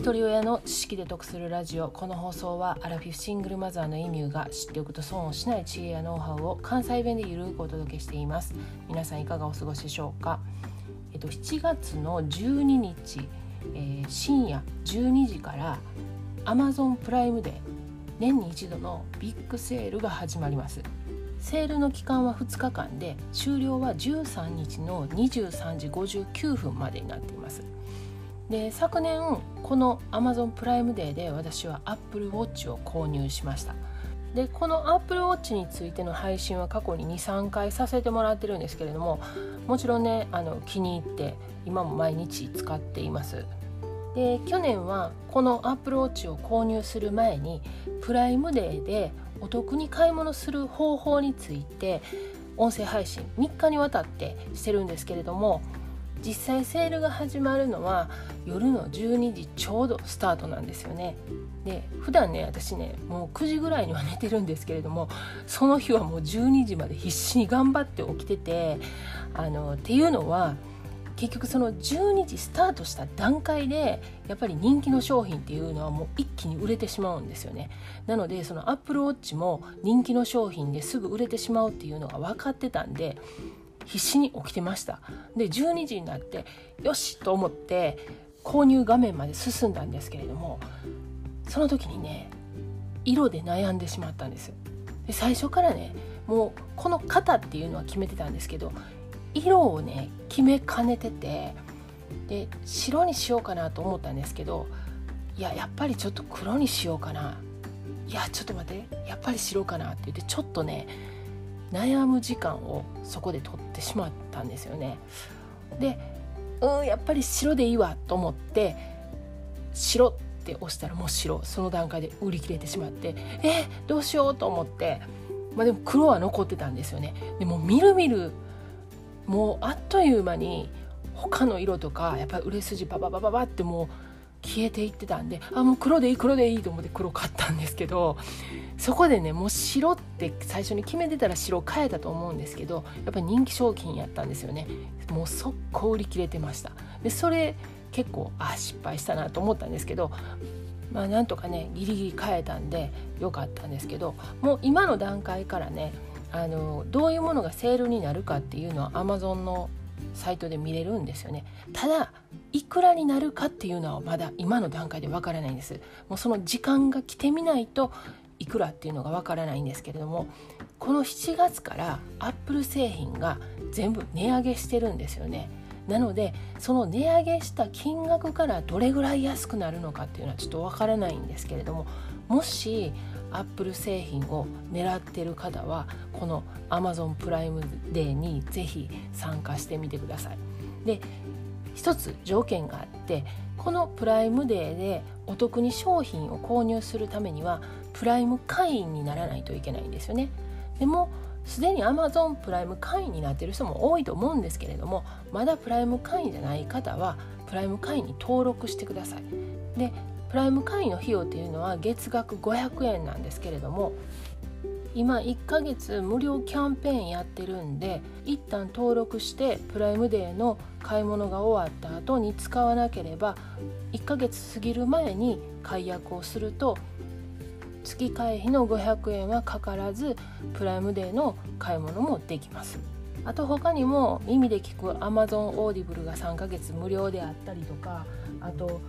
一人親の知識で得するラジオ。この放送はアラフィフシングルマザーのエミューが知っておくと損をしない知恵やノウハウを関西弁でゆるくお届けしています。皆さんいかがお過ごしでしょうか？えっと7月の12日、えー、深夜12時から Amazon プライムで年に一度のビッグセールが始まります。セールの期間は2日間で終了は13日の23時59分までになっています。で昨年この Amazon プライムデーで私は Apple Watch を購入しました。でこの Apple Watch についての配信は過去に23回させてもらってるんですけれどももちろんねあの気に入って今も毎日使っています。で去年はこの Apple Watch を購入する前にプライムデーでお得に買い物する方法について音声配信3日にわたってしてるんですけれども実際セールが始まるのは夜の12時ちょうどスタートなんですよね。で普段ね私ねもう9時ぐらいには寝てるんですけれどもその日はもう12時まで必死に頑張って起きててあのっていうのは結局その12時スタートした段階でやっぱり人気の商品っていうのはもう一気に売れてしまうんですよね。なのでそのアップルウォッチも人気の商品ですぐ売れてしまうっていうのが分かってたんで必死に起きてました。で12時になってよしと思って購入画面まで進んだんですけれどもその時にね色で悩んでしまったんですで最初からねもうこの型っていうのは決めてたんですけど色をね決めかねててで白にしようかなと思ったんですけどいややっぱりちょっと黒にしようかな。いやちょっと待ってやっぱり白かなって言ってちょっとね悩む時間をそこで取ってしまったんですよね。でうんやっぱり白でいいわと思って白って押したらもう白その段階で売り切れてしまってえどうしようと思ってまあでも黒は残ってたんですよね。でもみるみるもうあっという間に他の色とかやっぱり売れ筋バババババってもう消えていってたんであもう黒でいい黒でいいと思って黒買ったんですけどそこでねもう白って最初に決めてたら白変えたと思うんですけどやっぱり人気商品やったんですよね。もう速攻売り切れてました。でそれ結構あ失敗したなと思ったんですけどまあなんとかねギリギリ変えたんでよかったんですけどもう今の段階からねあのどういうものがセールになるかっていうのは Amazon のサイトで見れるんですよね。ただいくらになるかっていうのはまだ今の段階でわからないんですもうその時間が来てみないといくらっていうのがわからないんですけれどもこの7月からアップル製品が全部値上げしてるんですよねなのでその値上げした金額からどれぐらい安くなるのかっていうのはちょっとわからないんですけれどももしアップル製品を狙ってる方はこの Amazon プライムデーにぜひ参加してみてください。で一つ条件があってこのプライムデーでお得に商品を購入するためにはプライム会員にならないといけないんですよね。でもすでに Amazon プライム会員になってる人も多いと思うんですけれどもまだプライム会員じゃない方はプライム会員に登録してください。でプライム会員の費用っていうのは月額500円なんですけれども今1ヶ月無料キャンペーンやってるんで一旦登録してプライムデーの買い物が終わった後に使わなければ1ヶ月過ぎる前に解約をすると月会費の500円はかからずプライムデーの買い物もできます。あと他にも耳で聞く Amazon Audible が3ヶ月無料であったりとかあと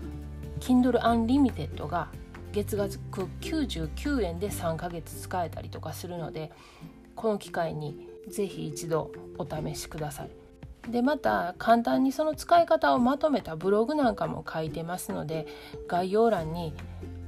Kindle Unlimited が月額99円で3ヶ月使えたりとかするのでこの機会にぜひ一度お試しください。でまた簡単にその使い方をまとめたブログなんかも書いてますので概要欄に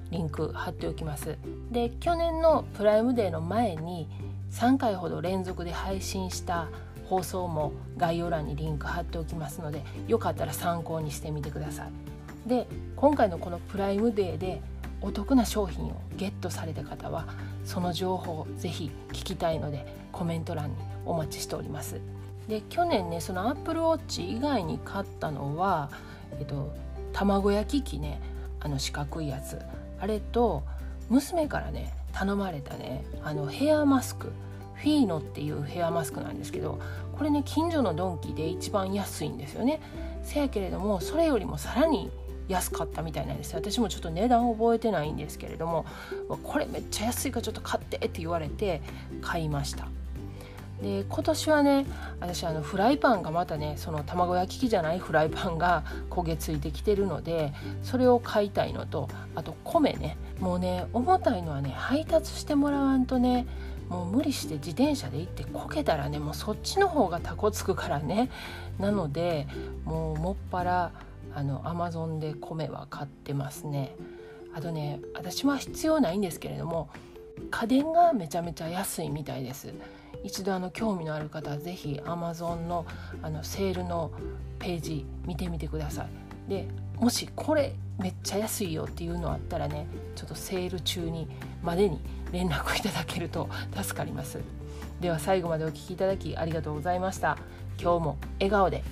リンク貼っておきます。で去年のプライムデーの前に3回ほど連続で配信した放送も概要欄にリンク貼っておきますのでよかったら参考にしてみてください。で今回のこのプライムデーでお得な商品をゲットされた方はその情報をぜひ聞きたいのでコメント欄にお待ちしております。で去年ねそのアップルウォッチ以外に買ったのはえっと卵焼き器ねあの四角いやつ。あれと娘からね頼まれたねあのヘアマスク。フィーノっていうヘアマスクなんですけどこれね近所のドンキで一番安いんですよね。せやけれどもそれよりもさらに安かったみたいなんです私もちょっと値段覚えてないんですけれどもこれめっちゃ安いからちょっと買ってって言われて買いました。で今年はね私あのフライパンがまたねその卵焼き器じゃないフライパンが焦げついてきてるのでそれを買いたいのとあと米ねもうね重たいのはね配達してもらわんとねもう無理して自転車で行ってこけたらねもうそっちの方がタコつくからね。なのでもうもっぱらあのアマゾンで米は買ってますね。あとね私は必要ないんですけれども家電がめちゃめちゃ安いみたいです。一度あの興味のある方は是非 Amazon のあのセールのページ見てみてください。でもしこれめっちゃ安いよっていうのあったらねちょっとセール中にまでに連絡いただけると助かります。では最後までお聴きいただきありがとうございました。今日も笑顔で。